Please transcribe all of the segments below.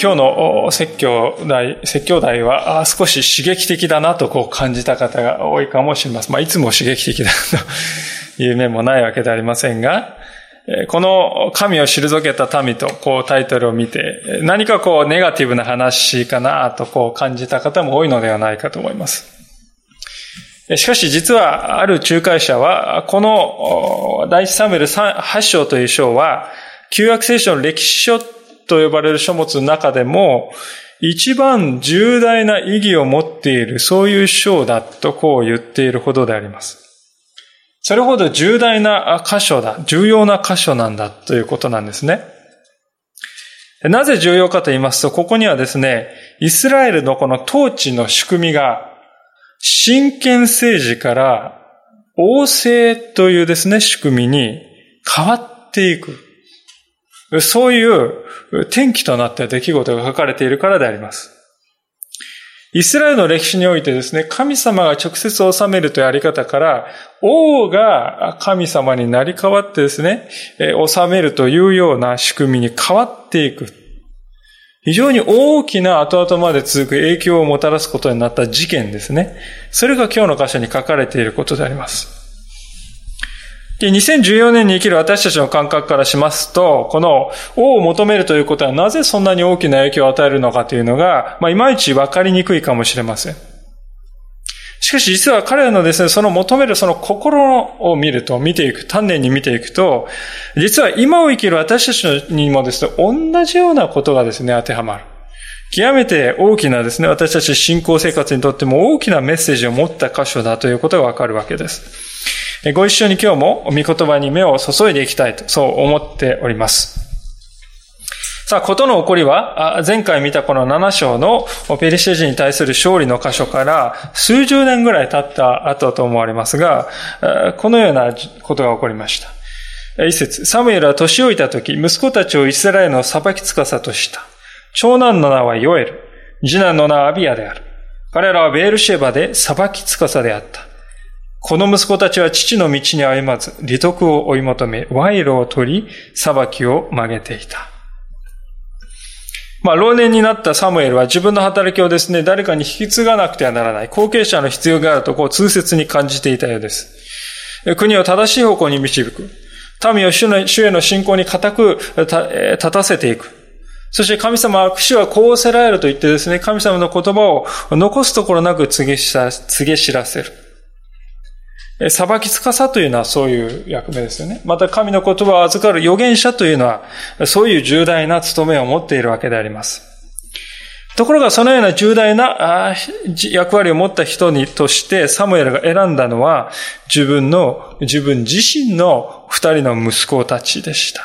今日の説教題、説教題は少し刺激的だなとこう感じた方が多いかもしれません。まあ、いつも刺激的だという面もないわけでありませんが、この神を退けた民とこうタイトルを見て、何かこうネガティブな話かなとこう感じた方も多いのではないかと思います。しかし実はある仲介者は、この第一サムエル8章という章は、旧約聖書の歴史書と呼ばれる書物の中でも、一番重大な意義を持っている、そういう章だとこう言っているほどであります。それほど重大な箇所だ、重要な箇所なんだということなんですね。なぜ重要かと言いますと、ここにはですね、イスラエルのこの統治の仕組みが、真剣政治から王政というですね、仕組みに変わっていく。そういう転機となった出来事が書かれているからであります。イスラエルの歴史においてですね、神様が直接治めるというあり方から、王が神様になり変わってですね、治めるというような仕組みに変わっていく。非常に大きな後々まで続く影響をもたらすことになった事件ですね。それが今日の箇所に書かれていることであります。で、2014年に生きる私たちの感覚からしますと、この王を求めるということはなぜそんなに大きな影響を与えるのかというのが、まあ、いまいちわかりにくいかもしれません。しかし実は彼らのですね、その求めるその心を見ると、見ていく、丹念に見ていくと、実は今を生きる私たちにもですね、同じようなことがですね、当てはまる。極めて大きなですね、私たち信仰生活にとっても大きなメッセージを持った箇所だということがわかるわけです。ご一緒に今日も御言葉に目を注いでいきたいと、そう思っております。さあ、ことの起こりは、前回見たこの7章のペリシテ人に対する勝利の箇所から数十年ぐらい経った後と思われますが、このようなことが起こりました。一節、サムエルは年老いた時、息子たちをイスラエルの裁きつかさとした。長男の名はヨエル、次男の名はアビアである。彼らはベールシェバで裁きつかさであった。この息子たちは父の道に歩まず、利得を追い求め、賄賂を取り、裁きを曲げていた。まあ、老年になったサムエルは自分の働きをですね、誰かに引き継がなくてはならない、後継者の必要があるとこう痛切に感じていたようです。国を正しい方向に導く。民を主の主への信仰に固く立たせていく。そして神様は、主はこうせられると言ってですね、神様の言葉を残すところなく告げ知らせる。裁きつかさというのはそういう役目ですよね。また神の言葉を預かる預言者というのは、そういう重大な務めを持っているわけであります。ところがそのような重大な役割を持った人にとしてサムエルが選んだのは自分の、自分自身の二人の息子たちでした。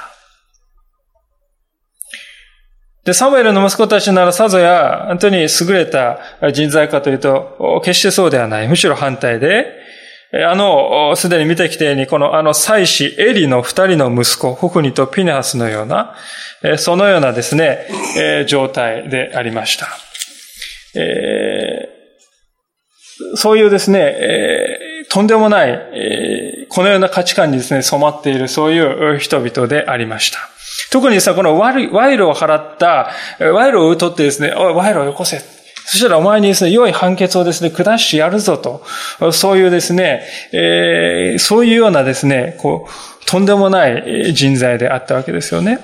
で、サムエルの息子たちならさぞや本当に優れた人材かというと、決してそうではない。むしろ反対で、あの、すでに見てきたように、このあの祭司エリの二人の息子、ホフニとピネハスのような、そのようなですね、状態でありました。そういうですね、とんでもない、このような価値観にですね、染まっている、そういう人々でありました。特にですね、この賄賂を払った、賄賂を取ってですね、おい、賄賂をよこせ。そしたらお前にですね、良い判決をですね、下してやるぞと。そういうですね、えー、そういうようなですね、こう、とんでもない人材であったわけですよね。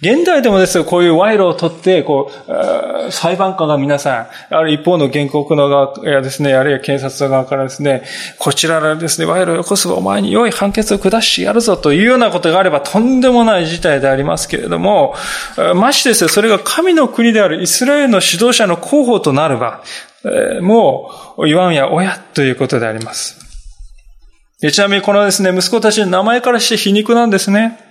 現代でもですよ、こういう賄賂を取って、こう、裁判官が皆さん、ある一方の原告の側やですね、あるいは検察側からですね、こちらがですね、賄賂を起こすお前に良い判決を下してやるぞというようなことがあれば、とんでもない事態でありますけれども、ましてですよ、それが神の国であるイスラエルの指導者の候補となれば、もう、言わんや親ということであります。ちなみにこのですね、息子たちの名前からして皮肉なんですね。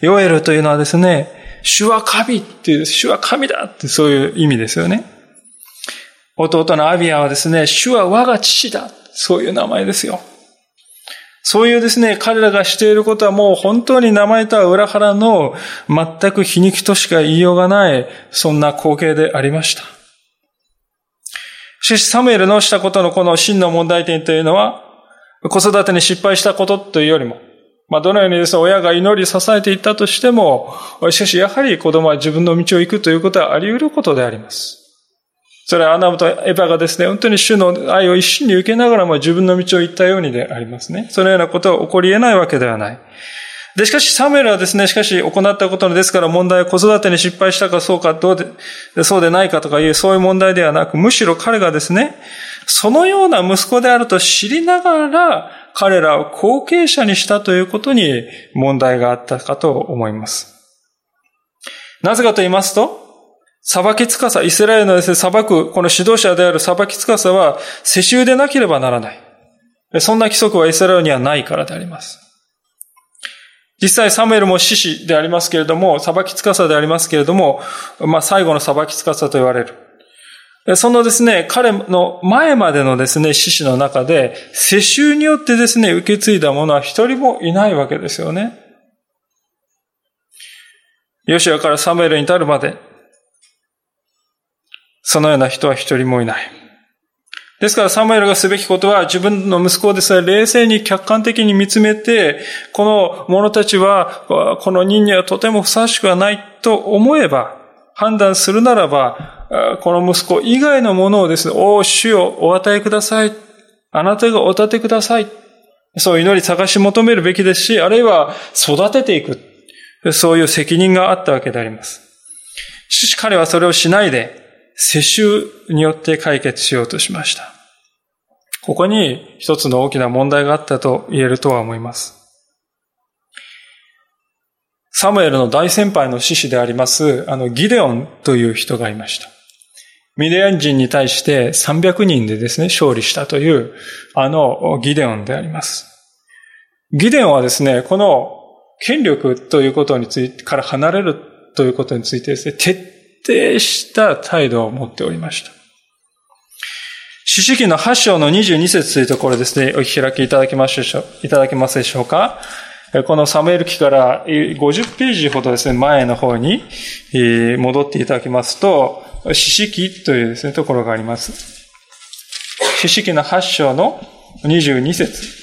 ヨエルというのはですね、主は神っていう、主は神だってそういう意味ですよね。弟のアビアはですね、主は我が父だ。そういう名前ですよ。そういうですね、彼らがしていることはもう本当に名前とは裏腹の全く皮肉としか言いようがない、そんな光景でありました。しかしサムエルのしたことのこの真の問題点というのは、子育てに失敗したことというよりも、まあ、どのようにですね、親が祈り支えていったとしても、しかしやはり子供は自分の道を行くということはあり得ることであります。それはアナムとエヴァがですね、本当に主の愛を一心に受けながらも自分の道を行ったようにでありますね。そのようなことは起こり得ないわけではない。で、しかしサムエルはですね、しかし行ったことのですから問題は子育てに失敗したかそうか、どうで、そうでないかとかいうそういう問題ではなく、むしろ彼がですね、そのような息子であると知りながら、彼らを後継者にしたということに問題があったかと思います。なぜかと言いますと、裁きつかさ、イスラエルのですね、裁く、この指導者である裁きつかさは、世襲でなければならない。そんな規則はイスラエルにはないからであります。実際サムエルも獅子でありますけれども、裁きつかさでありますけれども、まあ最後の裁きつかさと言われる。そのですね、彼の前までのですね、獅子の中で、世襲によってですね、受け継いだ者は一人もいないわけですよね。ヨシアからサムエルに至るまで、そのような人は一人もいない。ですからサムエルがすべきことは自分の息子をですね、冷静に客観的に見つめて、この者たちは、この人にはとてもふさわしくはないと思えば、判断するならば、この息子以外のものをですね、お主よお与えください。あなたがお立てください。そう祈り探し求めるべきですし、あるいは育てていく。そういう責任があったわけであります。しかし彼はそれをしないで、世襲によって解決しようとしました。ここに一つの大きな問題があったと言えるとは思います。サムエルの大先輩の獅子であります、あの、ギデオンという人がいました。ミディアン人に対して300人でですね、勝利したという、あの、ギデオンであります。ギデオンはですね、この権力ということについて、から離れるということについてですね、徹底した態度を持っておりました。四式の8章の22節というところですね、お開きいただけますでしょういただけますでしょうかこのサムエル記から50ページほどですね、前の方に戻っていただきますと、四式というですね、ところがあります。四式の8章の22節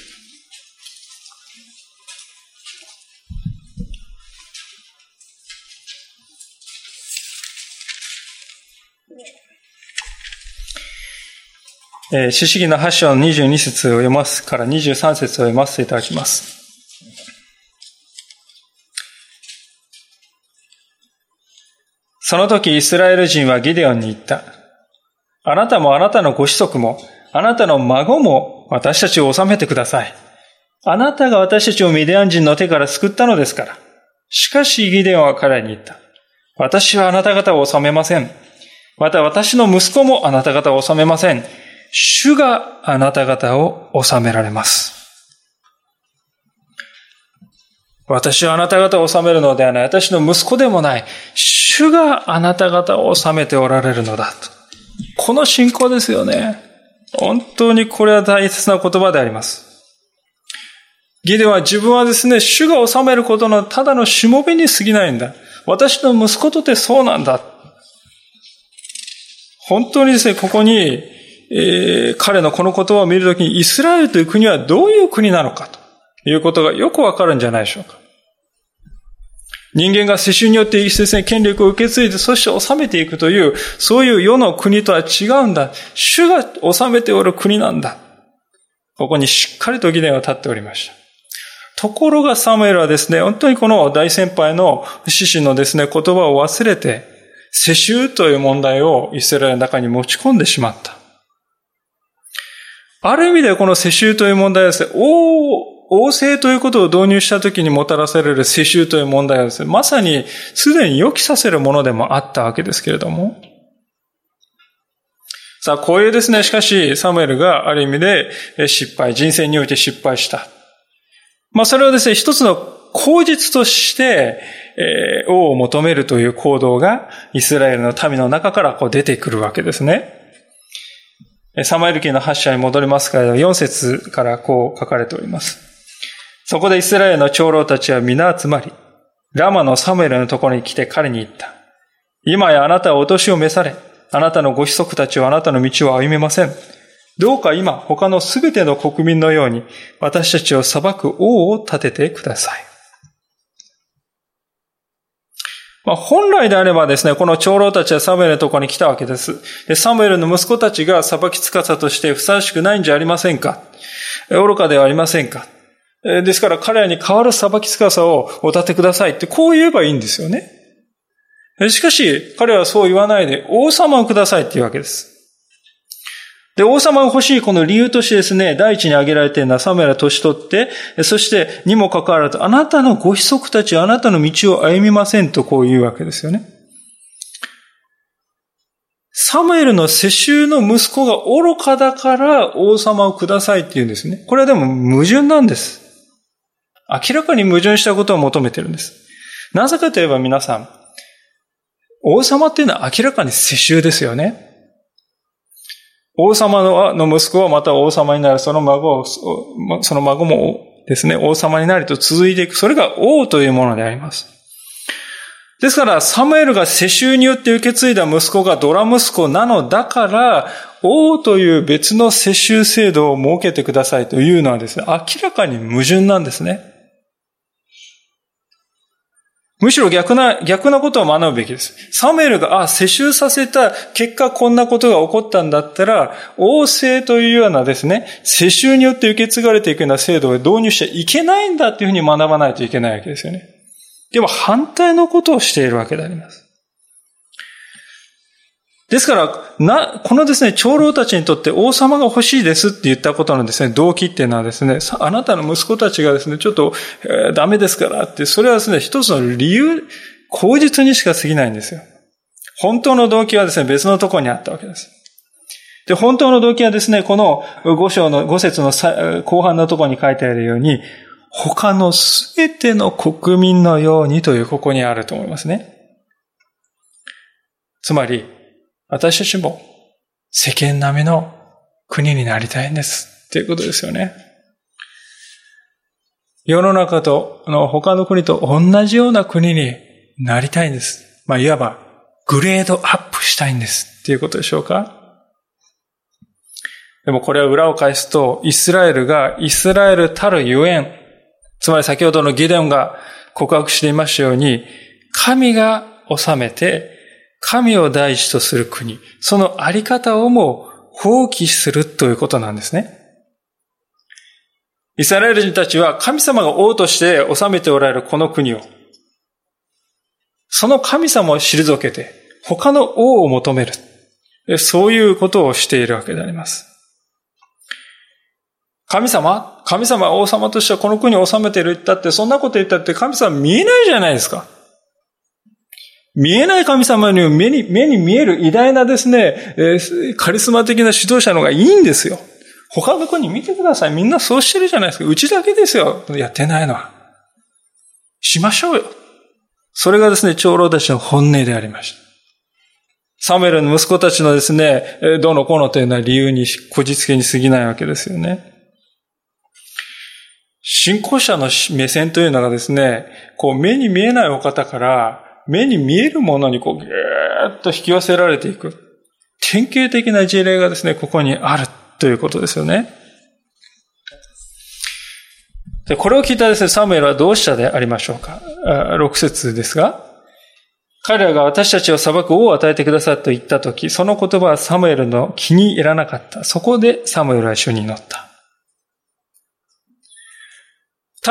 えー、主主義の8章の22節を読ますから23節を読ませていただきます。その時イスラエル人はギデオンに言った。あなたもあなたのご子息も、あなたの孫も私たちを治めてください。あなたが私たちをミディアン人の手から救ったのですから。しかしギデオンは彼に言った。私はあなた方を治めません。また私の息子もあなた方を治めません。主があなた方を治められます。私はあなた方を治めるのではない。私の息子でもない。主があなた方を治めておられるのだと。この信仰ですよね。本当にこれは大切な言葉であります。ギデは自分はですね、主が治めることのただのしもべに過ぎないんだ。私の息子とてそうなんだ。本当にですね、ここにえー、彼のこの言葉を見るときにイスラエルという国はどういう国なのかということがよくわかるんじゃないでしょうか。人間が世襲によって一説に権力を受け継いで、そして治めていくという、そういう世の国とは違うんだ。主が治めておる国なんだ。ここにしっかりと疑念を立っておりました。ところがサムエルはですね、本当にこの大先輩の獅子のですね、言葉を忘れて、世襲という問題をイスラエルの中に持ち込んでしまった。ある意味でこの世襲という問題はですね、王政ということを導入した時にもたらされる世襲という問題はですね、まさにすでに予期させるものでもあったわけですけれども、さあ、こういうですね、しかし、サムエルがある意味で失敗、人生において失敗した。まあ、それをですね、一つの口実として、えー、王を求めるという行動が、イスラエルの民の中からこう出てくるわけですね。サマエル記の8章に戻りますから、4節からこう書かれております。そこでイスラエルの長老たちは皆集まり、ラマのサムエルのところに来て彼に言った。今やあなたはお年を召され、あなたのご子息たちはあなたの道を歩めません。どうか今、他のすべての国民のように、私たちを裁く王を立ててください。まあ、本来であればですね、この長老たちはサムエルのところに来たわけです。で、サムエルの息子たちが裁きつかさとしてふさわしくないんじゃありませんか愚かではありませんかですから彼らに代わる裁きつかさをお立てくださいってこう言えばいいんですよね。しかし、彼はそう言わないで、王様をくださいって言うわけです。で、王様が欲しいこの理由としてですね、第一に挙げられているのはサムエルは年取って、そしてにもかかわらず、あなたのご子息たちあなたの道を歩みませんとこう言うわけですよね。サムエルの世襲の息子が愚かだから王様をくださいって言うんですね。これはでも矛盾なんです。明らかに矛盾したことを求めてるんです。なぜかといえば皆さん、王様っていうのは明らかに世襲ですよね。王様の息子はまた王様になる、その孫を、その孫もですね、王様になりと続いていく。それが王というものであります。ですから、サムエルが世襲によって受け継いだ息子がドラ息子なのだから、王という別の世襲制度を設けてくださいというのはですね、明らかに矛盾なんですね。むしろ逆な、逆なことを学ぶべきです。サムエルが、あ、世襲させた結果こんなことが起こったんだったら、王政というようなですね、世襲によって受け継がれていくような制度を導入しちゃいけないんだっていうふうに学ばないといけないわけですよね。でも反対のことをしているわけであります。ですから、な、このですね、長老たちにとって王様が欲しいですって言ったことのですね、動機っていうのはですね、あなたの息子たちがですね、ちょっと、えー、ダメですからって、それはですね、一つの理由、口実にしか過ぎないんですよ。本当の動機はですね、別のところにあったわけです。で、本当の動機はですね、この五章の、五節の後半のところに書いてあるように、他のすべての国民のようにというここにあると思いますね。つまり、私たちも世間並みの国になりたいんです。っていうことですよね。世の中と、あの、他の国と同じような国になりたいんです。まあ、いわば、グレードアップしたいんです。っていうことでしょうかでもこれは裏を返すと、イスラエルがイスラエルたるゆえん、つまり先ほどのギデオンが告白していましたように、神が治めて神を第一とする国、そのあり方をも放棄するということなんですね。イスラエル人たちは神様が王として治めておられるこの国を、その神様を退けて、他の王を求める。そういうことをしているわけであります。神様神様は王様としてはこの国を治めている言ったって、そんなこと言ったって神様見えないじゃないですか。見えない神様に目に、目に見える偉大なですね、カリスマ的な指導者の方がいいんですよ。他の国見てください。みんなそうしてるじゃないですか。うちだけですよ。やってないのは。しましょうよ。それがですね、長老たちの本音でありました。サムエルの息子たちのですね、どうのこうのというのは理由に、こじつけに過ぎないわけですよね。信仰者の目線というのがですね、こう目に見えないお方から目に見えるものにこう、ぎゅーっと引き寄せられていく。典型的な事例がですね、ここにあるということですよね。で、これを聞いたですね、サムエルはどうしたでありましょうか。6節ですが、彼らが私たちを裁く王を与えてくださったと言ったとき、その言葉はサムエルの気に入らなかった。そこでサムエルは主に乗った。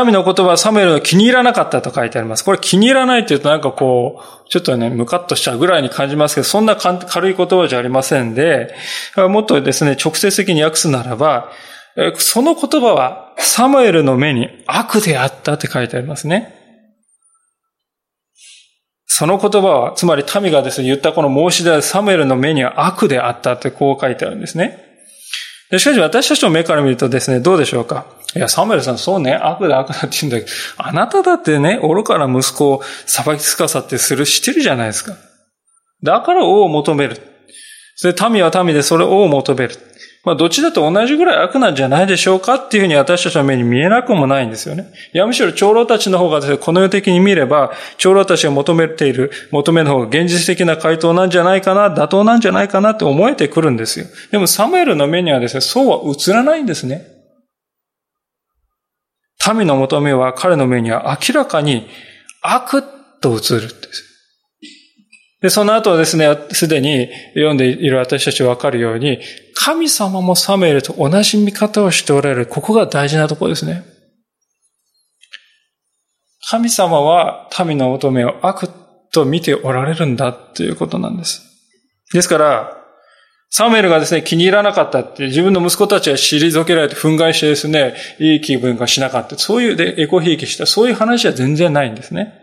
民の言葉はサムエルの気に入らなかったと書いてあります。これ気に入らないというとなんかこう、ちょっとね、ムカッとしちゃうぐらいに感じますけど、そんな軽い言葉じゃありませんで、もっとですね、直接的に訳すならば、その言葉はサムエルの目に悪であったって書いてありますね。その言葉は、つまり民がですね、言ったこの申し出はサムエルの目には悪であったってこう書いてあるんですね。しかし私たちの目から見るとですね、どうでしょうか？いや、サムエルさん、そうね、悪だ悪だって言うんだけど、あなただってね、愚かな息子を裁きつかさってするしてるじゃないですか。だから王を求める。それ民は民でそれ王を求める。まあ、どっちだと同じぐらい悪なんじゃないでしょうかっていうふうに私たちの目に見えなくもないんですよね。いや、むしろ長老たちの方がですね、この世的に見れば、長老たちが求めている、求める方が現実的な回答なんじゃないかな、妥当なんじゃないかなって思えてくるんですよ。でも、サムエルの目にはですね、そうは映らないんですね。民の求めは彼の目には明らかに悪と映るんです。で、その後はですね、すでに読んでいる私たちわかるように、神様もサムエルと同じ見方をしておられる。ここが大事なところですね。神様は民の求めを悪と見ておられるんだということなんです。ですから、サムエルがですね、気に入らなかったって、自分の息子たちは退けられて憤慨してですね、いい気分がしなかった。そういうで、エコひいきした、そういう話は全然ないんですね。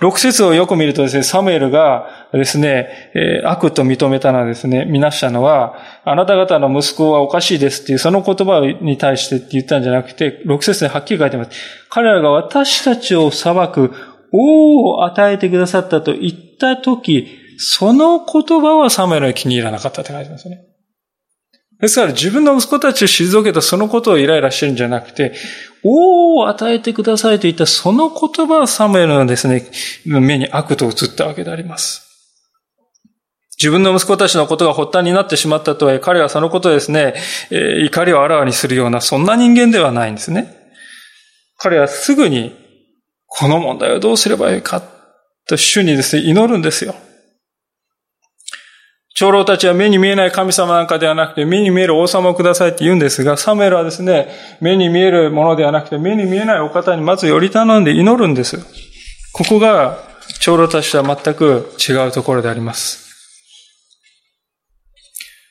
六節をよく見るとですね、サムエルがですね、え、悪と認めたのはですね、見なしたのは、あなた方の息子はおかしいですっていう、その言葉に対してって言ったんじゃなくて、六節ではっきり書いてます。彼らが私たちを裁く王を与えてくださったと言ったとき、その言葉はサムエルは気に入らなかったって書いてますね。ですから自分の息子たちを退けたそのことをイライラしてるんじゃなくて、王を与えてくださいと言ったその言葉はサムエルのですね、目に悪と映ったわけであります。自分の息子たちのことが発端になってしまったとはいえ、彼はそのことですね、怒りをあらわにするような、そんな人間ではないんですね。彼はすぐに、この問題をどうすればよいか、と主にですね、祈るんですよ。長老たちは目に見えない神様なんかではなくて、目に見える王様をくださいって言うんですが、サムエルはですね、目に見えるものではなくて、目に見えないお方にまず寄り頼んで祈るんです。ここが、長老たちとは全く違うところであります。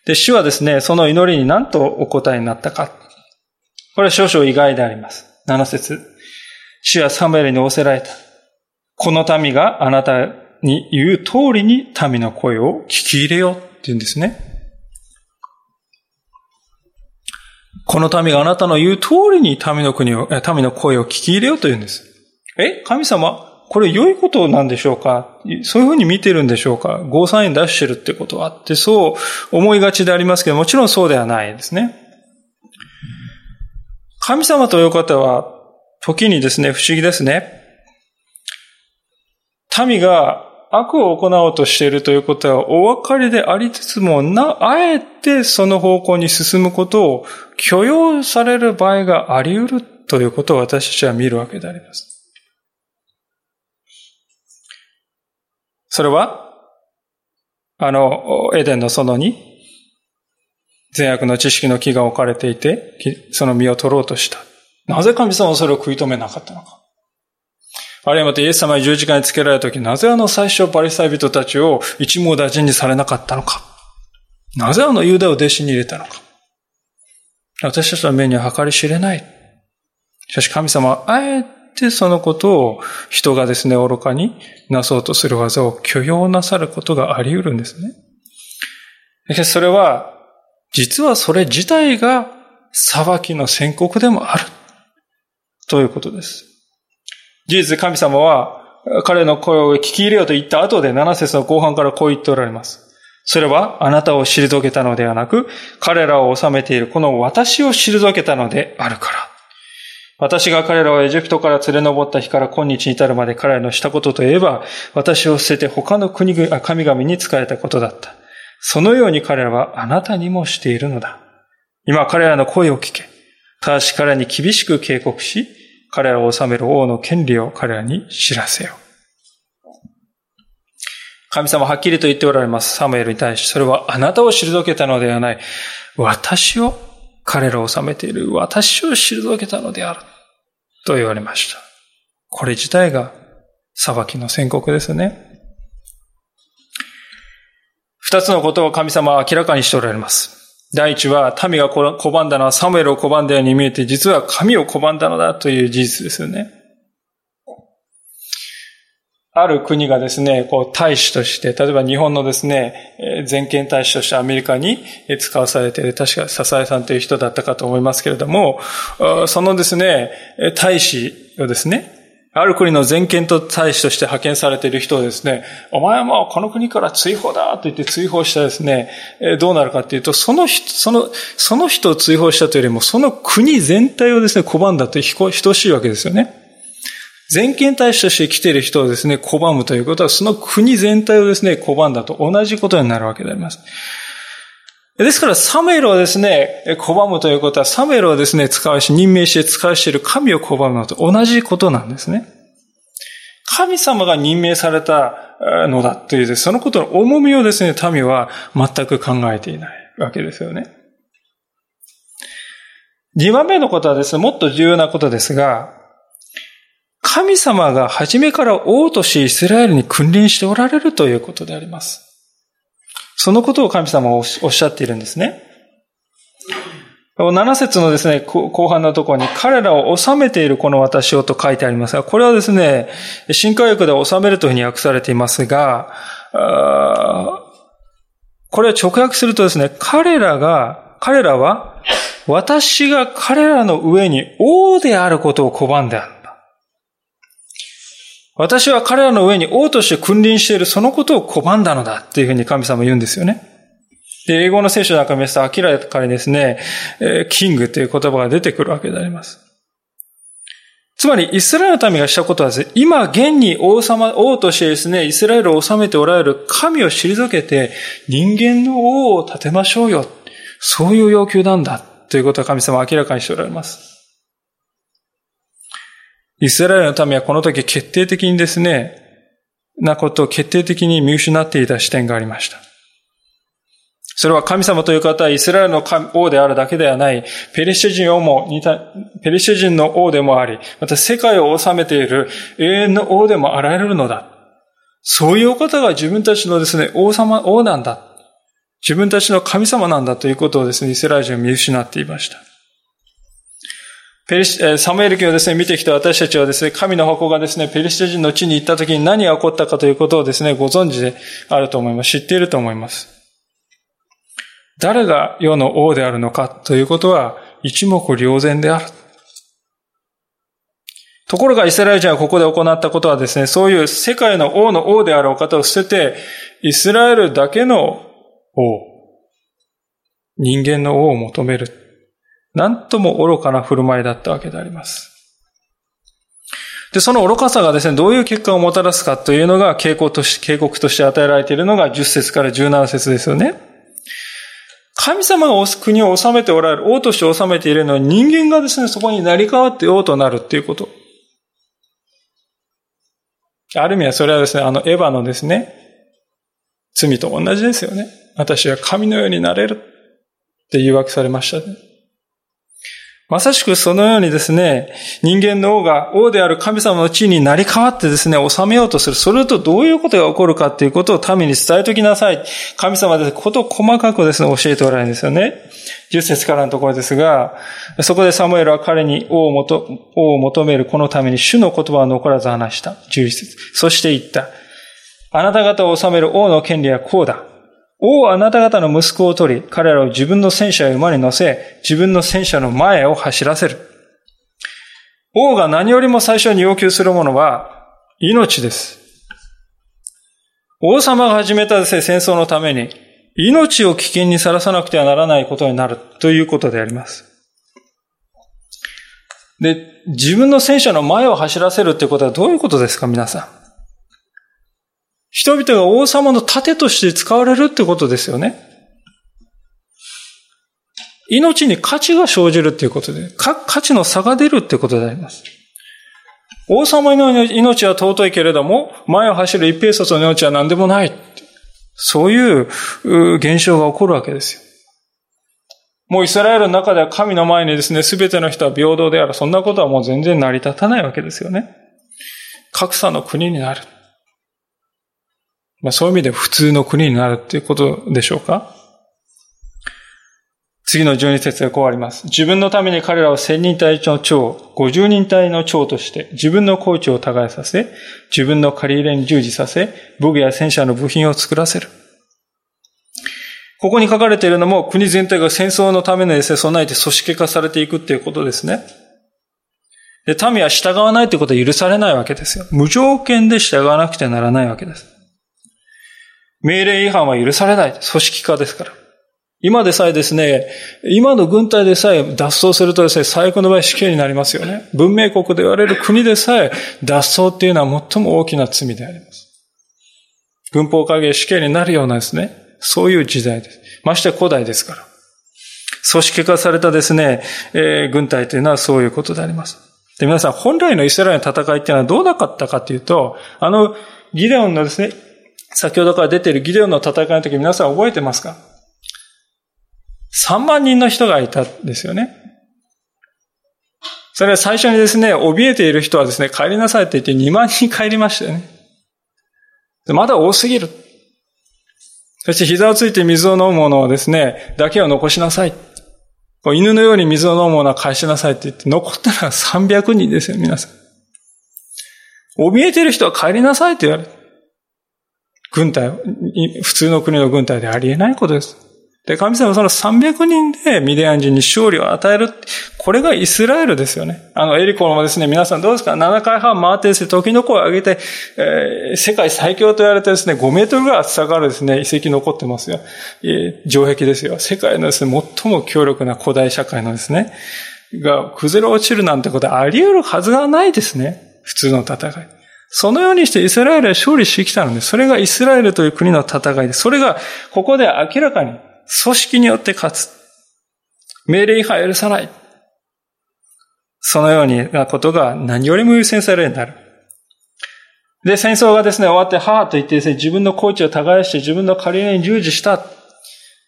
で、主はですね、その祈りに何とお答えになったか。これは少々意外であります。7節主はサムエルに仰せられた。この民があなたに言う通りに民の声を聞き入れようって言うんですね。この民があなたの言う通りに民の国を、民の声を聞き入れようと言うんです。え神様、これ良いことなんでしょうか？そういうふうに見てるんでしょうか？ゴーサイン出してるってことはって、そう思いがちでありますけど、もちろんそうではないですね。神様という方は、時にですね、不思議ですね。民が悪を行おうとしているということはお分かりでありつつも、な、あえてその方向に進むことを許容される場合があり得るということを私たちは見るわけであります。それは、あの、エデンの園に善悪の知識の木が置かれていて、その実を取ろうとした。なぜ神様はそれを食い止めなかったのか。あるいはまたイエス様に十字架につけられた時、なぜあの最初パリサイ人たちを一網打尽にされなかったのか？なぜあのユダを弟子に入れたのか？私たちの目には計り知れない。しかし神様はあえてそのことを人がですね、愚かになそうとする技を許容なさることがあり得るんですね。しかしそれは、実はそれ自体が裁きの宣告でもある。ということです。事実神様は彼の声を聞き入れようと言った後で7節の後半からこう言っておられます。それはあなたを退けたのではなく、彼らを治めているこの私を退けたのであるから。私が彼らをエジプトから連れ上った日から今日に至るまで彼らのしたことといえば、私を捨てて他の国神々に仕えたことだった。そのように彼らはあなたにもしているのだ。今彼らの声を聞け。ただし彼らに厳しく警告し、彼らを治める王の権利を彼らに知らせよ。神様はっきりと言っておられます。サムエルに対して、それはあなたを退けたのではない。私を彼らを治めている。私を退けたのである。と言われました。これ自体が裁きの宣告ですね。二つのことを神様は明らかにしておられます。第一は、民が拒んだのはサムエルを拒んだように見えて、実は神を拒んだのだという事実ですよね。ある国がですね、こう、大使として、例えば日本のですね、全権大使としてアメリカに使わされている、確か笹江さんという人だったかと思いますけれども、そのですね、大使をですね、ある国の全権と大使として派遣されている人をですね、お前はもうこの国から追放だと言って追放したですね、どうなるかっていうと、その人、その、その人を追放したというよりも、その国全体をですね、拒んだと等しいわけですよね。全権大使として来ている人をですね、拒むということは、その国全体をですね、拒んだと同じことになるわけであります。ですから、サムエルをですね、拒むということは、サムエルをですね、使うし、任命して使うしている神を拒むのと同じことなんですね。神様が任命されたのだという、そのことの重みをですね、民は全く考えていないわけですよね。二番目のことはですね、もっと重要なことですが、神様が初めから王としイスラエルに君臨しておられるということであります。そのことを神様はおっしゃっているんですね。7節のですね、後半のところに、彼らを治めているこの私をと書いてありますが、これはですね、新科学で治めるというふうに訳されていますが、これを直訳するとですね、彼らが、彼らは、私が彼らの上に王であることを拒んである。私は彼らの上に王として君臨しているそのことを拒んだのだっていうふうに神様言うんですよね。で、英語の聖書なんか見ますと明らかにですね、キングという言葉が出てくるわけであります。つまり、イスラエルの民がしたことはですね、今現に王様、王としてですね、イスラエルを治めておられる神を退けて、人間の王を立てましょうよ。そういう要求なんだ。ということは神様は明らかにしておられます。イスラエルの民はこの時決定的にですね、なことを決定的に見失っていた視点がありました。それは神様という方はイスラエルの王であるだけではない、ペリシテ人王も似た、ペリシテ人の王でもあり、また世界を治めている永遠の王でもあられるのだ。そういうお方が自分たちのですね、王様、王なんだ。自分たちの神様なんだということをですね、イスラエル人は見失っていました。ペリシ、サムエル記をですね、見てきた私たちはですね、神の箱がですね、ペリシテ人の地に行った時に何が起こったかということをですね、ご存知であると思います。知っていると思います。誰が世の王であるのかということは一目瞭然である。ところがイスラエル人はここで行ったことはですね、そういう世界の王の王であるお方を捨てて、イスラエルだけの王、人間の王を求める。なんとも愚かな振る舞いだったわけであります。で、その愚かさがですね、どういう結果をもたらすかというのが警告とし警告として与えられているのが10節から17節ですよね。神様が国を治めておられる、王として治めているのは人間がですね、そこに成り代わって王となるっていうこと。ある意味はそれはですね、あのエヴァのですね、罪と同じですよね。私は神のようになれるって誘惑されましたね。まさしくそのようにですね、人間の王が王である神様の地位になり変わってですね、治めようとする。それとどういうことが起こるかっていうことを民に伝えときなさい。神様でことを細かくですね、教えておられるんですよね。10節からのところですが、そこでサムエルは彼に王を求王を求めるこのために主の言葉を残らず話した。11節そして言った。あなた方を治める王の権利はこうだ。王はあなた方の息子を取り、彼らを自分の戦車や馬に乗せ、自分の戦車の前を走らせる。王が何よりも最初に要求するものは、命です。王様が始めた戦争のために、命を危険にさらさなくてはならないことになるということであります。で、自分の戦車の前を走らせるってことはどういうことですか、皆さん。人々が王様の盾として使われるってことですよね。命に価値が生じるっていうことで、価値の差が出るってことであります。王様の命は尊いけれども、前を走る一平卒の命は何でもない。そういう現象が起こるわけですよ。もうイスラエルの中では神の前にですね、すべての人は平等である。そんなことはもう全然成り立たないわけですよね。格差の国になる。まあ、そういう意味で普通の国になるっていうことでしょうか？次の12節がこうあります。自分のために彼らを千人隊の長、五十人隊の長として、自分のコーチを耕させ、自分の借り入れに従事させ、武具や戦車の部品を作らせる。ここに書かれているのも、国全体が戦争のためのですね、備えて組織化されていくっていうことですね。で、民は従わないということは許されないわけですよ。無条件で従わなくてならないわけです。命令違反は許されない。組織化ですから。今でさえですね、今の軍隊でさえ脱走するとですね、最悪の場合死刑になりますよね。文明国で言われる国でさえ脱走っていうのは最も大きな罪であります。軍法会議死刑になるようなですね、そういう時代です。まして古代ですから。組織化されたですね、えー、軍隊というのはそういうことであります。で、皆さん、本来のイスラエルの戦いっていうのはどうなかったかというと、あの、ギデオンのですね、先ほどから出ているギデオの戦いの時皆さん覚えてますか ?3 万人の人がいたんですよね。それは最初にですね、怯えている人はですね、帰りなさいって言って2万人帰りましたよね。まだ多すぎる。そして膝をついて水を飲むものをですね、だけを残しなさい。犬のように水を飲むものは返しなさいって言って、残ったのは300人ですよ、皆さん。怯えている人は帰りなさいって言われる。軍隊、普通の国の軍隊でありえないことです。で、神様はその300人でミディアン人に勝利を与える。これがイスラエルですよね。あの、エリコもですね、皆さんどうですか ?7 回半回ってですね、時の声を上げて、えー、世界最強と言われてですね、5メートルぐらい厚さがあるですね、遺跡残ってますよ。えー、城壁ですよ。世界のですね、最も強力な古代社会のですね、が崩れ落ちるなんてことはあり得るはずがないですね。普通の戦い。そのようにしてイスラエルは勝利してきたので、それがイスラエルという国の戦いで、それがここで明らかに組織によって勝つ。命令違反許さない。そのようなことが何よりも優先されるようになる。で、戦争がですね、終わって、はぁと言ってですね、自分のコーチを耕して自分の借り入に従事した。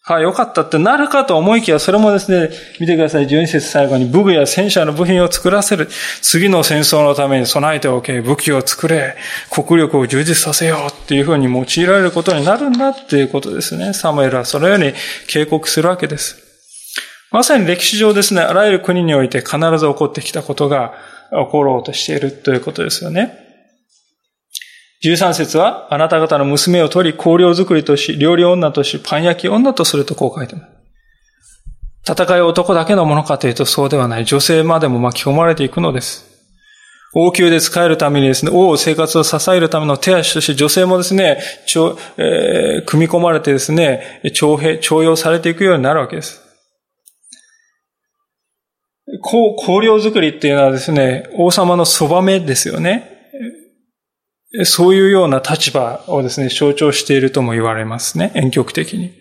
はあ、よかったってなるかと思いきや、それもですね、見てください。12節最後に武具や戦車の部品を作らせる。次の戦争のために備えておけ。武器を作れ。国力を充実させようっていうふうに用いられることになるんだっていうことですね。サムエルはそのように警告するわけです。まさに歴史上ですね、あらゆる国において必ず起こってきたことが起ころうとしているということですよね。13節は、あなた方の娘を取り、香料作りとし、料理女とし、パン焼き女とするとこう書いてます。戦いは男だけのものかというとそうではない。女性までも巻き込まれていくのです。王宮で使えるためにですね、王を生活を支えるための手足として女性もですね、ちょえー、組み込まれてですね、徴兵、徴用されていくようになるわけです。香料作りっていうのはですね、王様のそばめですよね。そういうような立場をですね、象徴しているとも言われますね。遠曲的に。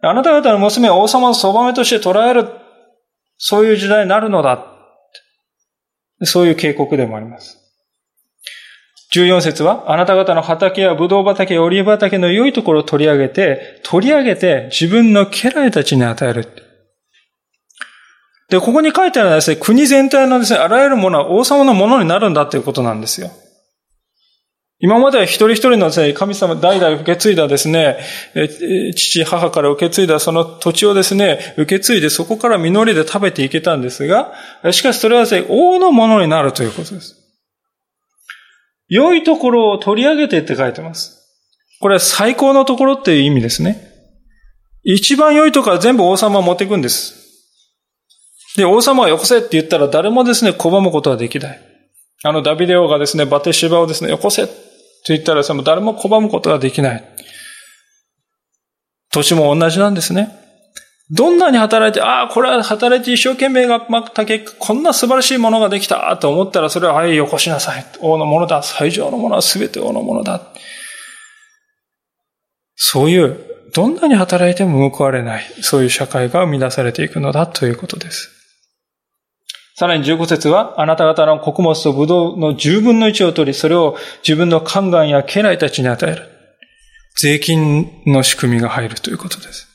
あなた方の娘は王様のそばめとして捉える、そういう時代になるのだ。そういう警告でもあります。14節は、あなた方の畑やブドウ畑オリーブ畑の良いところを取り上げて、取り上げて自分の家来たちに与える。で、ここに書いてあるのはですね、国全体のですね、あらゆるものは王様のものになるんだということなんですよ。今までは一人一人のですね、神様代々受け継いだですね、父、母から受け継いだその土地をですね、受け継いでそこから実りで食べていけたんですが、しかしそれはですね、王のものになるということです。良いところを取り上げてって書いてます。これは最高のところっていう意味ですね。一番良いところは全部王様を持っていくんです。で、王様はよこせって言ったら誰もですね、拒むことはできない。あのダビデオがですね、バテシバをですね、よこせと言ったらその誰も拒むことができない。年も同じなんですね。どんなに働いて、ああ、これは働いて一生懸命がまった結果、こんな素晴らしいものができたと思ったら、それは、はい、よこしなさい。王のものだ。最上のものは全て王のものだ。そういう、どんなに働いても報われない、そういう社会が生み出されていくのだということです。さらに15節は、あなた方の穀物とブドウの十分の一を取り、それを自分の宦官や家来たちに与える。税金の仕組みが入るということです。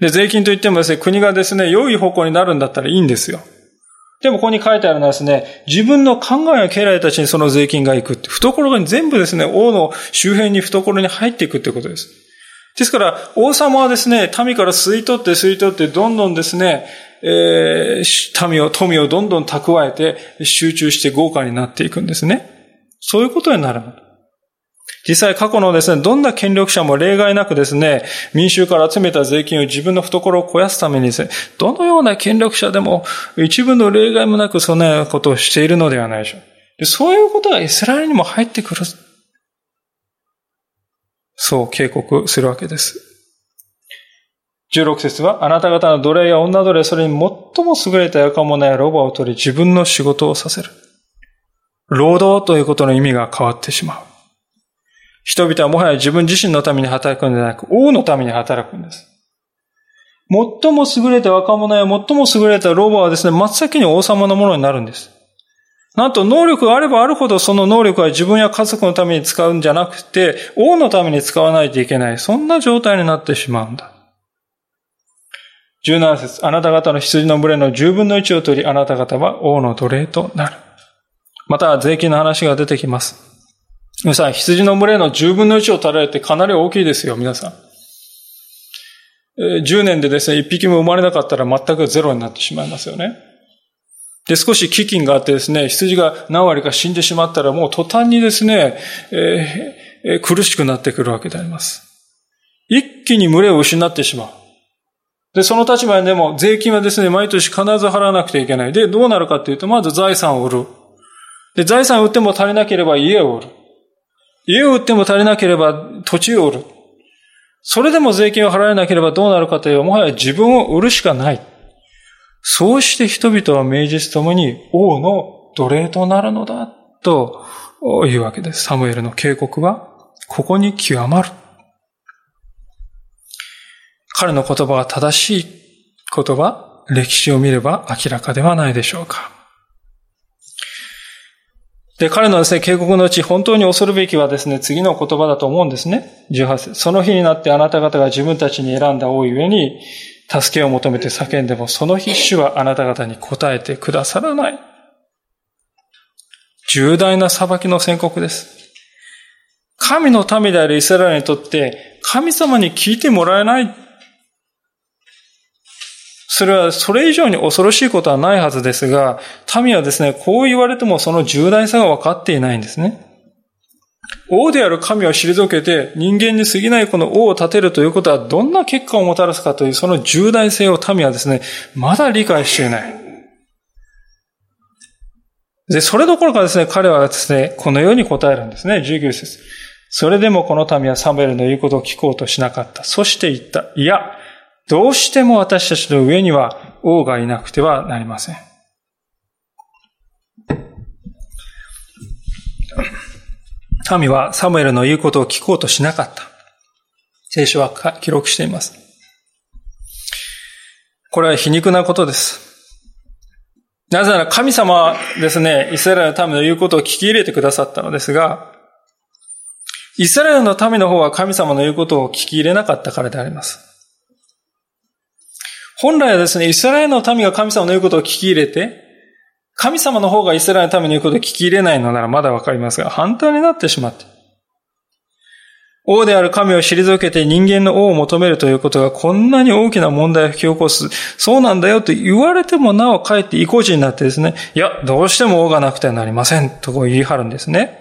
で、税金といってもですね、国がですね、良い方向になるんだったらいいんですよ。でもここに書いてあるのはですね、自分の宦官や家来たちにその税金が行くって、懐に全部ですね、王の周辺に懐に入っていくってことです。ですから、王様はですね、民から吸い取って吸い取って、どんどんですね、えー、民を、富をどんどん蓄えて集中して豪華になっていくんですね。そういうことになる。実際過去のですね、どんな権力者も例外なくですね、民衆から集めた税金を自分の懐を肥やすためにですね、どのような権力者でも一部の例外もなくそのようなことをしているのではないでしょう。そういうことがイスラエルにも入ってくる。そう警告するわけです。16節は、あなた方の奴隷や女奴隷、それに最も優れた若者やロバを取り、自分の仕事をさせる。労働ということの意味が変わってしまう。人々はもはや自分自身のために働くのではなく、王のために働くんです。最も優れた若者や最も優れたロバはですね、真っ先に王様のものになるんです。なんと能力があればあるほどその能力は自分や家族のために使うんじゃなくて、王のために使わないといけない。そんな状態になってしまうんだ。17節あなた方の羊の群れの十分の一を取り、あなた方は王の奴隷となる。また、税金の話が出てきます。皆さん、羊の群れの十分の一を取られてかなり大きいですよ、皆さん。10年でですね、一匹も生まれなかったら全くゼロになってしまいますよね。で、少し飢饉があってですね、羊が何割か死んでしまったらもう途端にですね、えー、苦しくなってくるわけであります。一気に群れを失ってしまう。で、その立場にでも税金はですね、毎年必ず払わなくてはいけない。で、どうなるかっていうと、まず財産を売る。で、財産を売っても足りなければ家を売る。家を売っても足りなければ土地を売る。それでも税金を払えなければどうなるかというと、もはや自分を売るしかない。そうして人々は明実ともに王の奴隷となるのだ、というわけです。サムエルの警告は、ここに極まる。彼の言葉は正しい言葉、歴史を見れば明らかではないでしょうか。で、彼のですね、警告のうち本当に恐るべきはですね、次の言葉だと思うんですね。18節。その日になってあなた方が自分たちに選んだ王ゆえに、助けを求めて叫んでも、その日主はあなた方に答えてくださらない。重大な裁きの宣告です。神の民であるイスラエルにとって、神様に聞いてもらえないそれはそれ以上に恐ろしいことはないはずですが、民はですね、こう言われてもその重大さが分かっていないんですね。王である神を退けて人間に過ぎないこの王を立てるということはどんな結果をもたらすかというその重大性を民はですね、まだ理解していない。で、それどころかですね、彼はですね、このように答えるんですね、19節。それでもこの民はサムエルの言うことを聞こうとしなかった。そして言った。いや、どうしても私たちの上には王がいなくてはなりません。民はサムエルの言うことを聞こうとしなかった。聖書は記録しています。これは皮肉なことです。なぜなら神様はですね、イスラエルの民の言うことを聞き入れてくださったのですが、イスラエルの民の方は神様の言うことを聞き入れなかったからであります。本来はですね、イスラエルの民が神様の言うことを聞き入れて、神様の方がイスラエルの民の言うことを聞き入れないのならまだわかりますが、反対になってしまって。王である神を退けて人間の王を求めるということがこんなに大きな問題を引き起こす。そうなんだよと言われてもなおかえって意固地になってですね、いや、どうしても王がなくてはなりません。とこう言い張るんですね。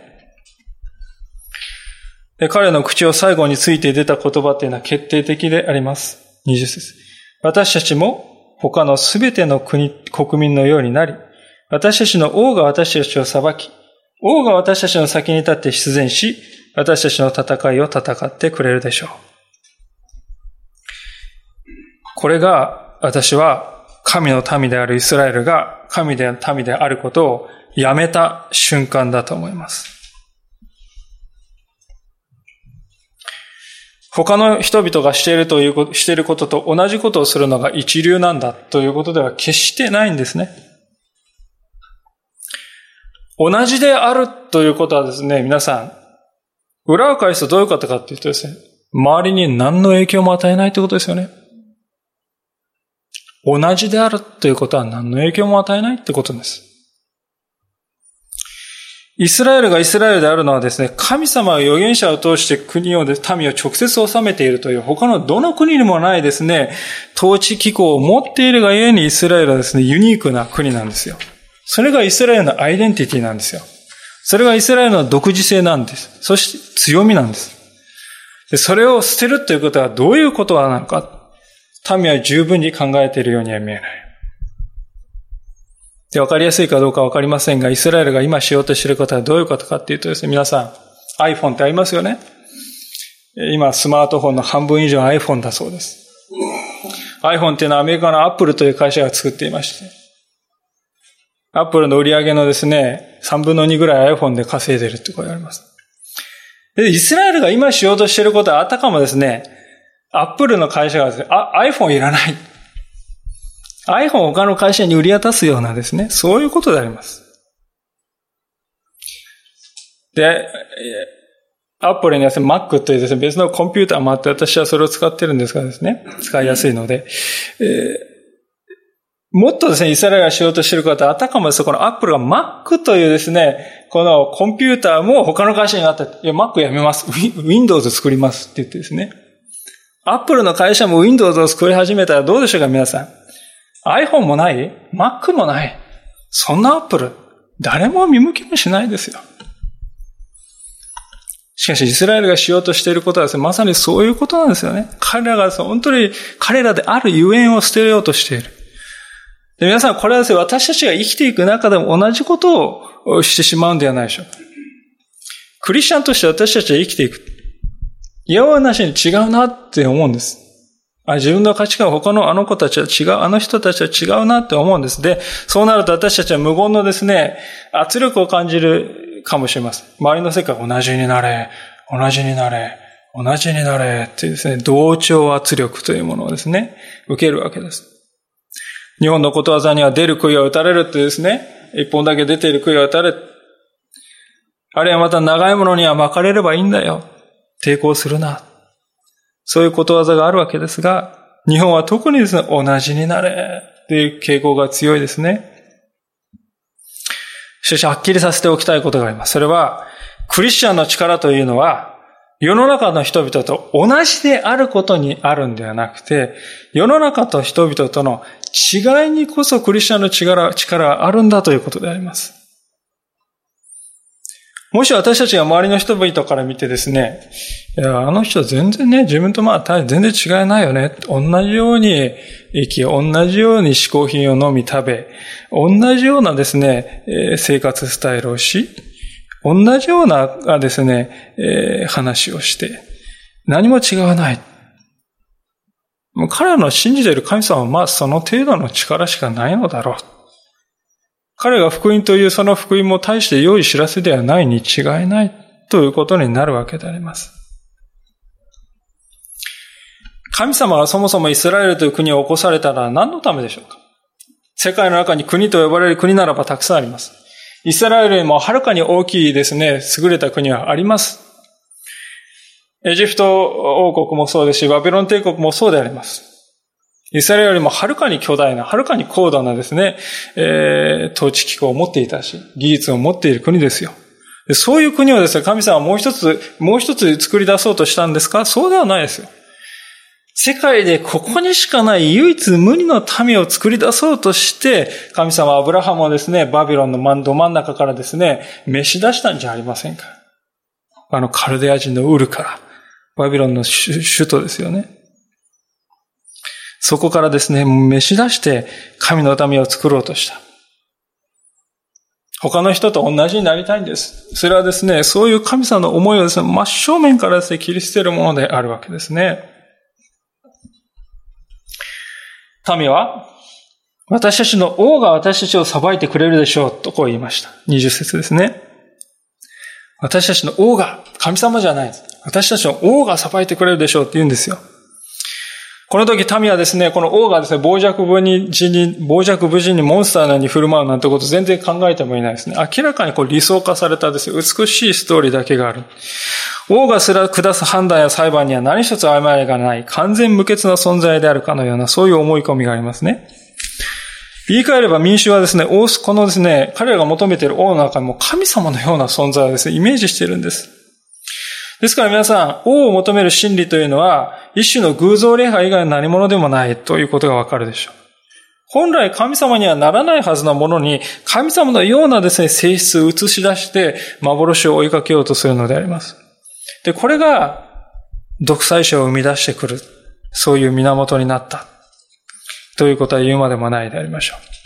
彼の口を最後について出た言葉っていうのは決定的であります。20節私たちも他のすべての国、国民のようになり、私たちの王が私たちを裁き、王が私たちの先に立って出前し、私たちの戦いを戦ってくれるでしょう。これが私は神の民であるイスラエルが神で民であることをやめた瞬間だと思います。他の人々がしているということ、していることと同じことをするのが一流なんだということでは決してないんですね。同じであるということはですね、皆さん、裏を返すとどういうことかっていうとですね、周りに何の影響も与えないということですよね。同じであるということは何の影響も与えないってことです。イスラエルがイスラエルであるのはですね、神様は預言者を通して国を、民を直接治めているという他のどの国にもないですね、統治機構を持っているがゆえにイスラエルはですね、ユニークな国なんですよ。それがイスラエルのアイデンティティなんですよ。それがイスラエルの独自性なんです。そして強みなんです。でそれを捨てるということはどういうことなのか。民は十分に考えているようには見えない。で、わかりやすいかどうかわかりませんが、イスラエルが今しようとしていることはどういうことかっていうとですね、皆さん、iPhone ってありますよね今、スマートフォンの半分以上 iPhone だそうです。iPhone っていうのはアメリカの Apple という会社が作っていまして、Apple の売り上げのですね、3分の2ぐらい iPhone で稼いでるってこれあります。で、イスラエルが今しようとしていることはあたかもですね、Apple の会社がですね、あ、iPhone いらない。iPhone を他の会社に売り渡すようなですね、そういうことであります。で、アップルには Mac というですね、別のコンピューターもあって私はそれを使ってるんですがですね、使いやすいので、えー、もっとですね、イスラエルがしようとしてることは、あたかもですこのアップルが Mac というですね、このコンピューターも他の会社にあった。いや、Mac やめます。Windows 作りますって言ってですね。アップルの会社も Windows を作り始めたらどうでしょうか、皆さん。iPhone もない ?Mac もない？そんなアップル、誰も見向きもしないですよ。しかし、イスラエルがしようとしていることはですね、まさにそういうことなんですよね。彼らが本当に、彼らであるゆえんを捨てようとしている。で皆さん、これはですね、私たちが生きていく中でも同じことをしてしまうんではないでしょう。クリスチャンとして私たちは生きていく。いやわなしに違うなって思うんです。あ自分の価値観は他のあの子たちは違う、あの人たちは違うなって思うんです。で、そうなると私たちは無言のですね、圧力を感じるかもしれません。周りの世界同じになれ、同じになれ、同じになれっていうですね、同調圧力というものをですね、受けるわけです。日本のことわざには出る杭は打たれるってですね、一本だけ出ている杭は打たれ。あるいはまた長いものには巻かれればいいんだよ。抵抗するな。そういうことわざがあるわけですが、日本は特にですね、同じになれっていう傾向が強いですね。しかし、はっきりさせておきたいことがあります。それは、クリスチャンの力というのは、世の中の人々と同じであることにあるんではなくて、世の中と人々との違いにこそクリスチャンの力力はあるんだということであります。もし私たちが周りの人々から見てですね、いや、あの人全然ね、自分とまあ全然違いないよね。同じように生き、同じように嗜好品を飲み食べ、同じようなですね、生活スタイルをし、同じようなですね、話をして、何も違わない。彼らの信じている神様はまあその程度の力しかないのだろう。彼が福音というその福音も大して良い知らせではないに違いないということになるわけであります。神様がそもそもイスラエルという国を起こされたのは何のためでしょうか？世界の中に国と呼ばれる国ならばたくさんあります。イスラエルよりもはるかに大きいですね、優れた国はあります。エジプト王国もそうですし、バビロン帝国もそうであります。イスラエルよりもはるかに巨大な、はるかに高度なですね、えー、統治機構を持っていたし、技術を持っている国ですよ。そういう国をですね、神様はもう一つ、もう一つ作り出そうとしたんですか？そうではないですよ。世界でここにしかない唯一無二の民を作り出そうとして、神様はアブラハムをですね、バビロンのど真ん中からですね、召し出したんじゃありませんか？あのカルデア人のウルから、バビロンの首都ですよね。そこからですね、召し出して神の民を作ろうとした。他の人と同じになりたいんです。それはですね、そういう神様の思いをですね、真正面からですね、切り捨てるものであるわけですね。神は、私たちの王が私たちを裁いてくれるでしょう、とこう言いました。20節ですね。私たちの王が、神様じゃないです。私たちの王が裁いてくれるでしょうって言うんですよ。この時民はですね、この王がですね、傍若無人に、傍若無人にモンスターのに振る舞うなんてこと全然考えてもいないですね。明らかにこう理想化されたですね、美しいストーリーだけがある。王がすら下す判断や裁判には何一つ曖昧がない、完全無欠な存在であるかのような、そういう思い込みがありますね。言い換えれば民衆はですね、このですね、彼らが求めている王の中にも神様のような存在をですね、イメージしているんです。ですから皆さん、王を求める真理というのは、一種の偶像礼拝以外の何者でもないということがわかるでしょう。本来神様にはならないはずなものに、神様のようなですね、性質を映し出して、幻を追いかけようとするのであります。で、これが、独裁者を生み出してくる、そういう源になった。ということは言うまでもないでありましょう。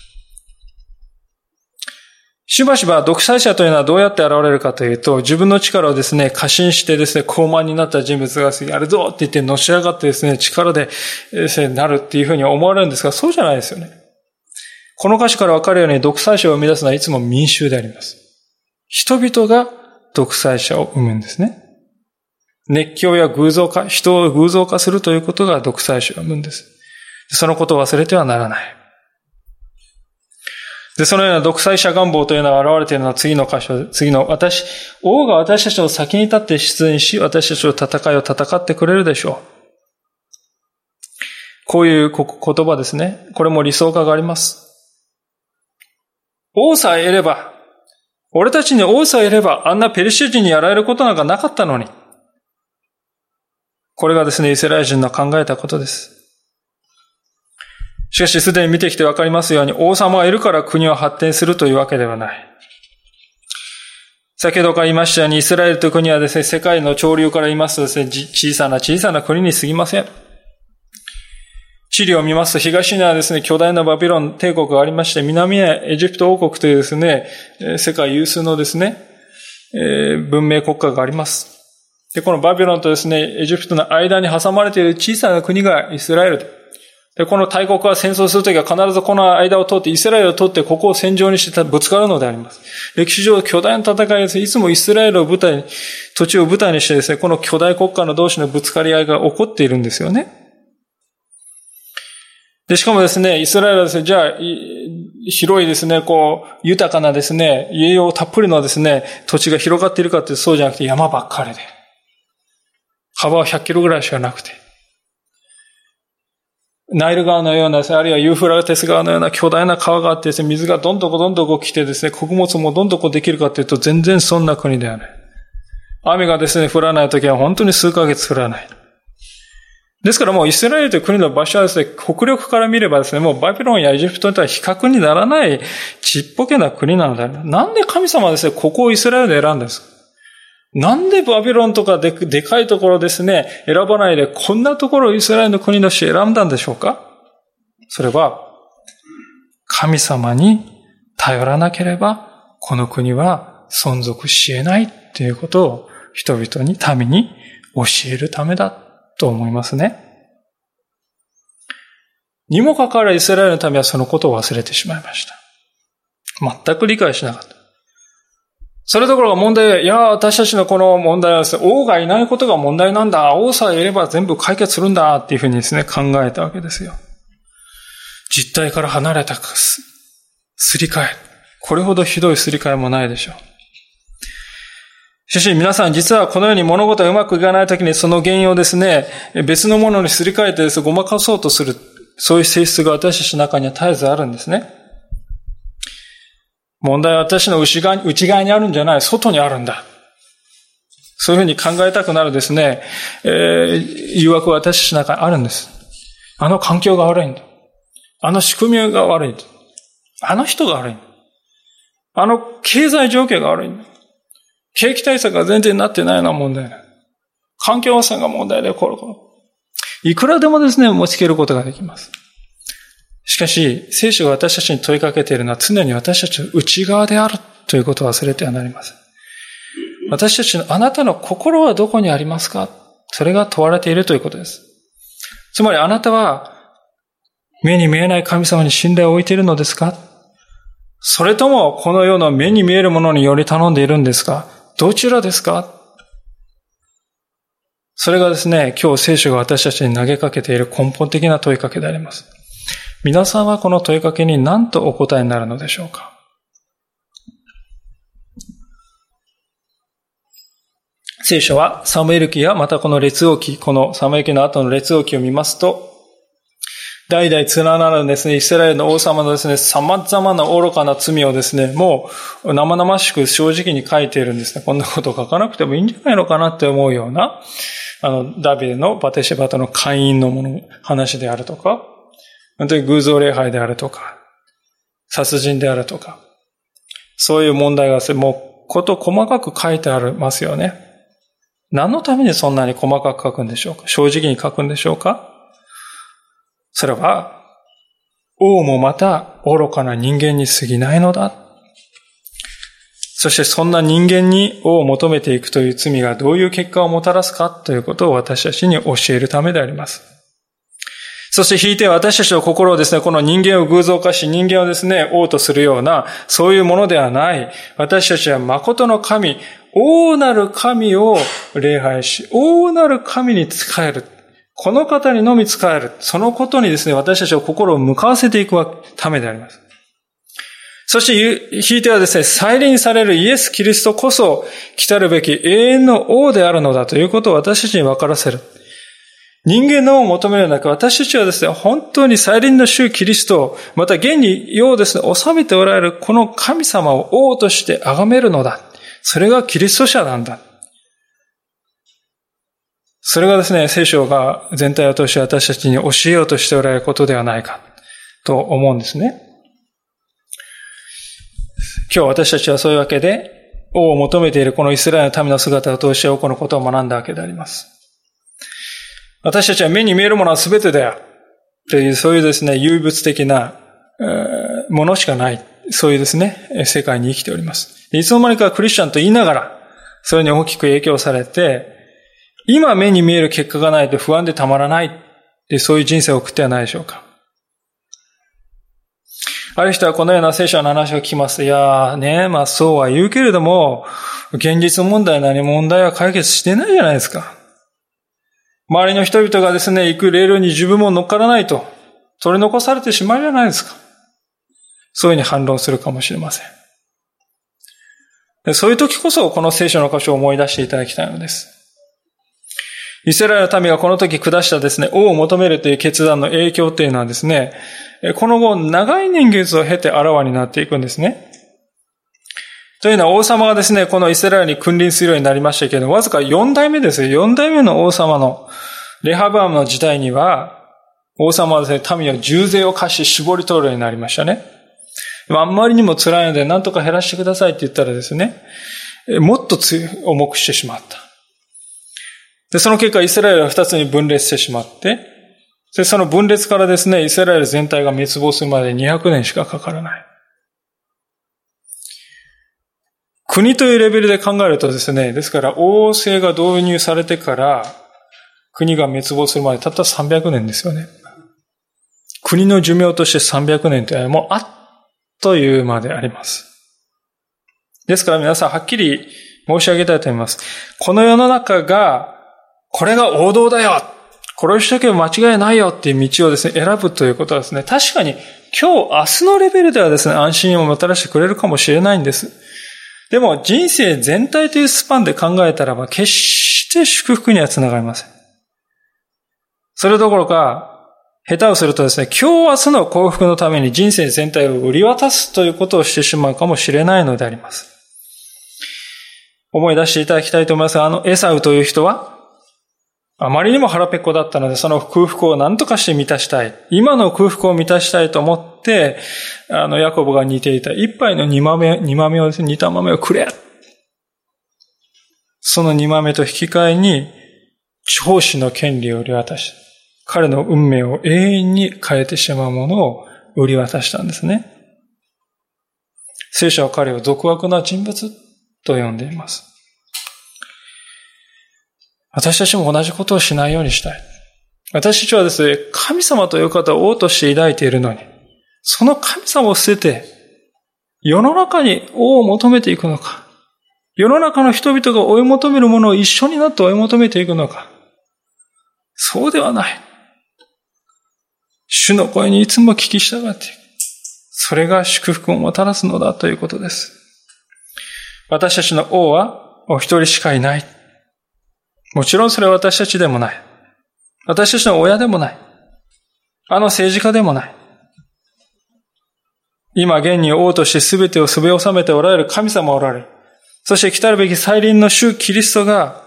しばしば独裁者というのはどうやって現れるかというと、自分の力をですね、過信してですね、高慢になった人物がやるぞって言ってのし上がってですね、力でですね、なるっていうふうに思われるんですが、そうじゃないですよね。この歌詞からわかるように独裁者を生み出すのはいつも民衆であります。人々が独裁者を生むんですね。熱狂や偶像化、人を偶像化するということが独裁者を生むんです。そのことを忘れてはならない。で、そのような独裁者願望というのが現れているのは次の箇所、次の私、王が私たちの先に立って出演し、私たちの戦いを戦ってくれるでしょう。こういう言葉ですね。これも理想化があります。王さえいれば、俺たちに王さえいれば、あんなペルシャ人にやられることなんかなかったのに。これがですね、イスラエル人の考えたことです。しかし、すでに見てきてわかりますように、王様がいるから国は発展するというわけではない。先ほどから言いましたように、イスラエルという国はですね、世界の潮流から言いますとですね、小さな小さな国に過ぎません。地理を見ますと、東にはですね、巨大なバビロン帝国がありまして、南はエジプト王国というですね、世界有数のですねえ、文明国家があります。で、このバビロンとですね、エジプトの間に挟まれている小さな国がイスラエル。で、この大国は戦争するときは必ずこの間を通って、イスラエルを通ってここを戦場にしてぶつかるのであります。歴史上巨大な戦いです。いつもイスラエルを舞台、土地を舞台にしてですね、この巨大国家の同士のぶつかり合いが起こっているんですよね。で、しかもですね、イスラエルはですね、じゃあ、広いですね、こう、豊かなですね、栄養たっぷりのですね、土地が広がっているかってそうじゃなくて山ばっかりで。幅は100キロぐらいしかなくて。ナイル川のような、あるいはユーフラテス川のような巨大な川があってですね、水がどんどこどんどこ来てですね、穀物もどんどこできるかというと全然そんな国ではない。雨がですね、降らない時は本当に数ヶ月降らない。ですからもうイスラエルという国の場所はですね、国力から見ればですね、もうバビロンやエジプトとは比較にならないちっぽけな国なのである。なんで神様はですね、ここをイスラエルで選んだんですか？なんでバビロンとかででかいところですね、選ばないでこんなところをイスラエルの国として選んだんでしょうか？それは、神様に頼らなければ、この国は存続し得ないということを人々に、民に教えるためだと思いますね。にもかかわらずイスラエルの民はそのことを忘れてしまいました。全く理解しなかった。それどころが問題は、いや、私たちのこの問題はですね、王がいないことが問題なんだ。王さえいれば全部解決するんだ。っていうふうにですね、考えたわけですよ。実態から離れたす、すり替え。これほどひどいすり替えもないでしょう。しかし皆さん実はこのように物事がうまくいかないときにその原因をですね、別のものにすり替えてですね、ごまかそうとする、そういう性質が私たちの中には絶えずあるんですね。問題は私の内側内側にあるんじゃない、外にあるんだ。そういうふうに考えたくなるですね、えー、誘惑は私たちの中にあるんです。あの環境が悪いんだ。あの仕組みが悪いんだ。あの人が悪いんだ。あの経済状況が悪いんだ。景気対策が全然なってないような問題だ。環境汚染が問題で、これこれ。いくらでもですね、持ちきることができます。しかし、聖書が私たちに問いかけているのは常に私たちの内側であるということを忘れてはなりません。私たちのあなたの心はどこにありますか？それが問われているということです。つまりあなたは目に見えない神様に信頼を置いているのですか？それともこの世の目に見えるものにより頼んでいるんですか？どちらですか？それがですね、今日聖書が私たちに投げかけている根本的な問いかけであります。皆さんはこの問いかけに何とお答えになるのでしょうか？聖書はサムエル記やまたこの列王記、このサムエル記の後の列王記を見ますと、代々連なるですね、イスラエルの王様のですね、様々な愚かな罪をですね、もう生々しく正直に書いているんですね。こんなこと書かなくてもいいんじゃないのかなって思うような、あの、ダビデのバテシェバとの会員のもの、話であるとか、本当に偶像礼拝であるとか、殺人であるとか、そういう問題がもうこと細かく書いてありますよね。何のためにそんなに細かく書くんでしょうか？正直に書くんでしょうか？それは、王もまた愚かな人間に過ぎないのだ。そしてそんな人間に王を求めていくという罪がどういう結果をもたらすかということを私たちに教えるためであります。そして引いて私たちの心をですね、この人間を偶像化し、人間をですね、王とするような、そういうものではない。私たちは誠の神、王なる神を礼拝し、王なる神に仕える。この方にのみ仕える。そのことにですね、私たちを心を向かわせていくためであります。そして、引いてはですね、再臨されるイエス・キリストこそ、来たるべき永遠の王であるのだということを私たちに分からせる。人間の王を求める中、私たちはですね、本当に再臨の主キリスト、また現に世をですね、治めておられるこの神様を王として崇めるのだ。それがキリスト者なんだ。それがですね、聖書が全体を通して私たちに教えようとしておられることではないかと思うんですね。今日私たちはそういうわけで、王を求めているこのイスラエルの民の姿を通して王このことを学んだわけであります。私たちは目に見えるものは全てだよ。という、そういうですね、唯物的な、ものしかない。そういうですね、世界に生きております。いつの間にかクリスチャンと言いながら、それに大きく影響されて、今目に見える結果がないと不安でたまらないで、そういう人生を送ってはないでしょうか。ある人はこのような聖書の話を聞きます。いやーね、まあそうは言うけれども、現実問題何問題は解決してないじゃないですか。周りの人々がですね、行くレールに自分も乗っからないと、取り残されてしまうじゃないですか。そういうふうに反論するかもしれません。そういう時こそこの聖書の箇所を思い出していただきたいのです。イスラエルの民がこの時下したですね、王を求めるという決断の影響というのはですね、この後長い年月を経てあらわになっていくんですね。というのは王様がですね、このイスラエルに君臨するようになりましたけれども、わずか4代目ですよ。4代目の王様のレハブアムの時代には、王様はですね、民を重税を課し絞り取るようになりましたね。あんまりにも辛いので何とか減らしてくださいって言ったらですね、もっと重くしてしまった。で、その結果イスラエルは二つに分裂してしまって、で、その分裂からですね、イスラエル全体が滅亡するまで200年しかかからない。国というレベルで考えるとですね、ですから王政が導入されてから国が滅亡するまでたった300年ですよね。国の寿命として300年というのはもうあっという間であります。ですから皆さんはっきり申し上げたいと思います。この世の中が、これが王道だよこれをしとけば間違いないよっていう道をですね、選ぶということはですね、確かに今日、明日のレベルではですね、安心をもたらしてくれるかもしれないんです。でも人生全体というスパンで考えたらば、決して祝福にはつながりません。それどころか、下手をするとですね、今日明日の幸福のために人生全体を売り渡すということをしてしまうかもしれないのであります。思い出していただきたいと思いますが、あのエサウという人は、あまりにも腹ペコだったので、その空腹を何とかして満たしたい。今の空腹を満たしたいと思って、あの、ヤコブが似ていた一杯の煮豆、煮豆をですね、煮た豆をくれその煮豆と引き換えに、長子の権利を売り渡し、彼の運命を永遠に変えてしまうものを売り渡したんですね。聖書は彼を俗悪な人物と呼んでいます。私たちも同じことをしないようにしたい。私たちはですね、神様という方を王として抱いているのに、その神様を捨てて、世の中に王を求めていくのか、世の中の人々が追い求めるものを一緒になって追い求めていくのか、そうではない。主の声にいつも聞き従っていく。それが祝福をもたらすのだということです。私たちの王はお一人しかいない。もちろんそれは私たちでもない。私たちの親でもない。あの政治家でもない。今現に王として全てをすべ収めておられる神様おられる。そして来たるべき再臨の主キリストが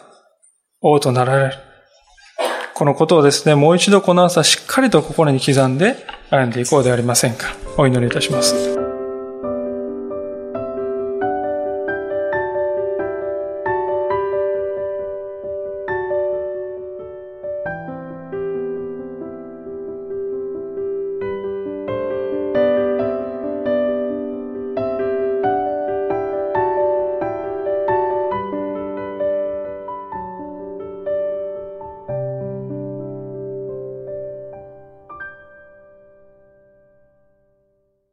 王となられる。このことをですね、もう一度この朝しっかりと心に刻んで歩んでいこうではありませんか。お祈りいたします。